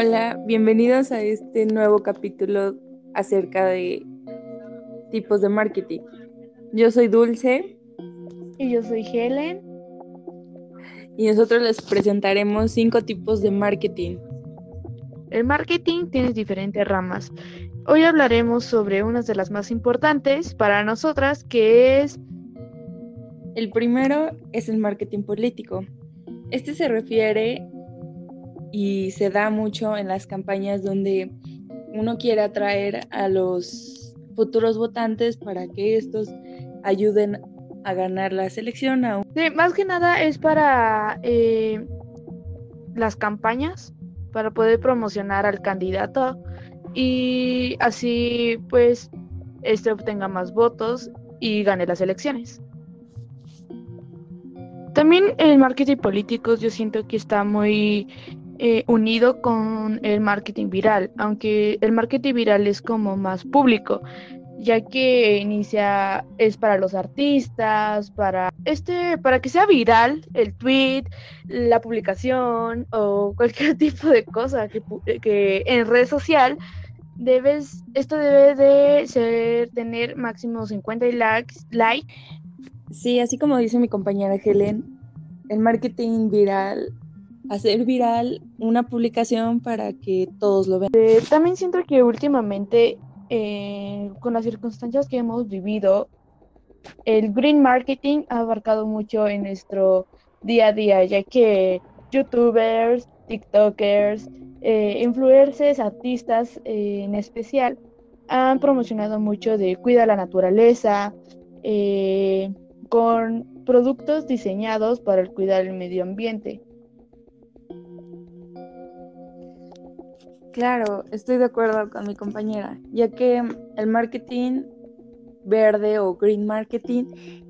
Hola, bienvenidos a este nuevo capítulo acerca de tipos de marketing. Yo soy Dulce. Y yo soy Helen. Y nosotros les presentaremos cinco tipos de marketing. El marketing tiene diferentes ramas. Hoy hablaremos sobre una de las más importantes para nosotras, que es... El primero es el marketing político. Este se refiere y se da mucho en las campañas donde uno quiere atraer a los futuros votantes para que estos ayuden a ganar la selección. Más que nada es para eh, las campañas, para poder promocionar al candidato y así pues este obtenga más votos y gane las elecciones. También el marketing político yo siento que está muy eh, unido con el marketing viral, aunque el marketing viral es como más público, ya que inicia es para los artistas, para este, para que sea viral el tweet, la publicación o cualquier tipo de cosa que, que en red social debes, esto debe de ser tener máximo 50 likes, like. Sí, así como dice mi compañera Helen, el marketing viral hacer viral una publicación para que todos lo vean. Eh, también siento que últimamente, eh, con las circunstancias que hemos vivido, el green marketing ha abarcado mucho en nuestro día a día, ya que youtubers, tiktokers, eh, influencers, artistas en especial, han promocionado mucho de cuida la naturaleza, con productos diseñados para el cuidar el medio ambiente. Claro, estoy de acuerdo con mi compañera, ya que el marketing verde o green marketing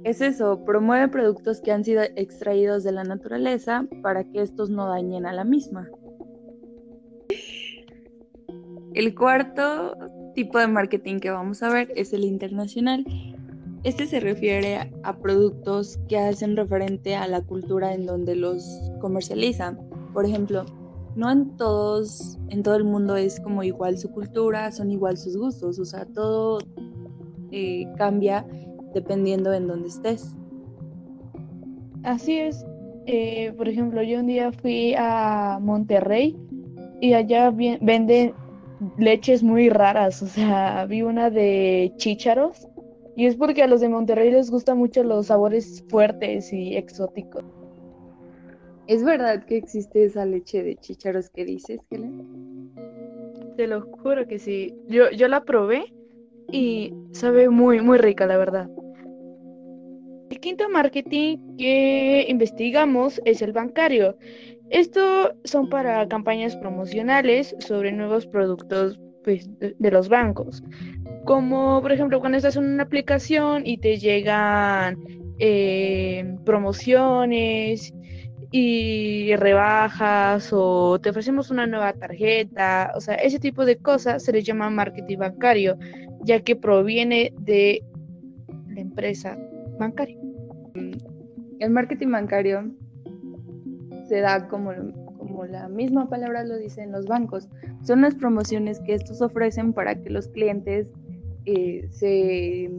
es eso, promueve productos que han sido extraídos de la naturaleza para que estos no dañen a la misma. El cuarto tipo de marketing que vamos a ver es el internacional. Este se refiere a productos que hacen referente a la cultura en donde los comercializan. Por ejemplo, no en todos, en todo el mundo es como igual su cultura, son igual sus gustos, o sea, todo eh, cambia dependiendo en dónde estés. Así es. Eh, por ejemplo, yo un día fui a Monterrey y allá venden leches muy raras, o sea, vi una de chícharos y es porque a los de Monterrey les gustan mucho los sabores fuertes y exóticos. ¿Es verdad que existe esa leche de chícharos que dices, Helen? Te lo juro que sí. Yo, yo la probé y sabe muy, muy rica, la verdad. El quinto marketing que investigamos es el bancario. Esto son para campañas promocionales sobre nuevos productos pues, de, los bancos. Como por ejemplo cuando estás en una aplicación y te llegan eh, promociones y rebajas o te ofrecemos una nueva tarjeta, o sea, ese tipo de cosas se les llama marketing bancario, ya que proviene de la empresa bancaria. El marketing bancario se da como, como la misma palabra lo dice en los bancos. Son las promociones que estos ofrecen para que los clientes eh, se,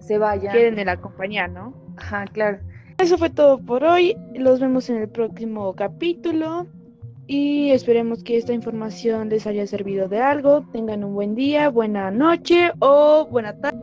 se vayan. Queden en la compañía, ¿no? Ajá, claro. Eso fue todo por hoy. Los vemos en el próximo capítulo. Y esperemos que esta información les haya servido de algo. Tengan un buen día, buena noche o buena tarde.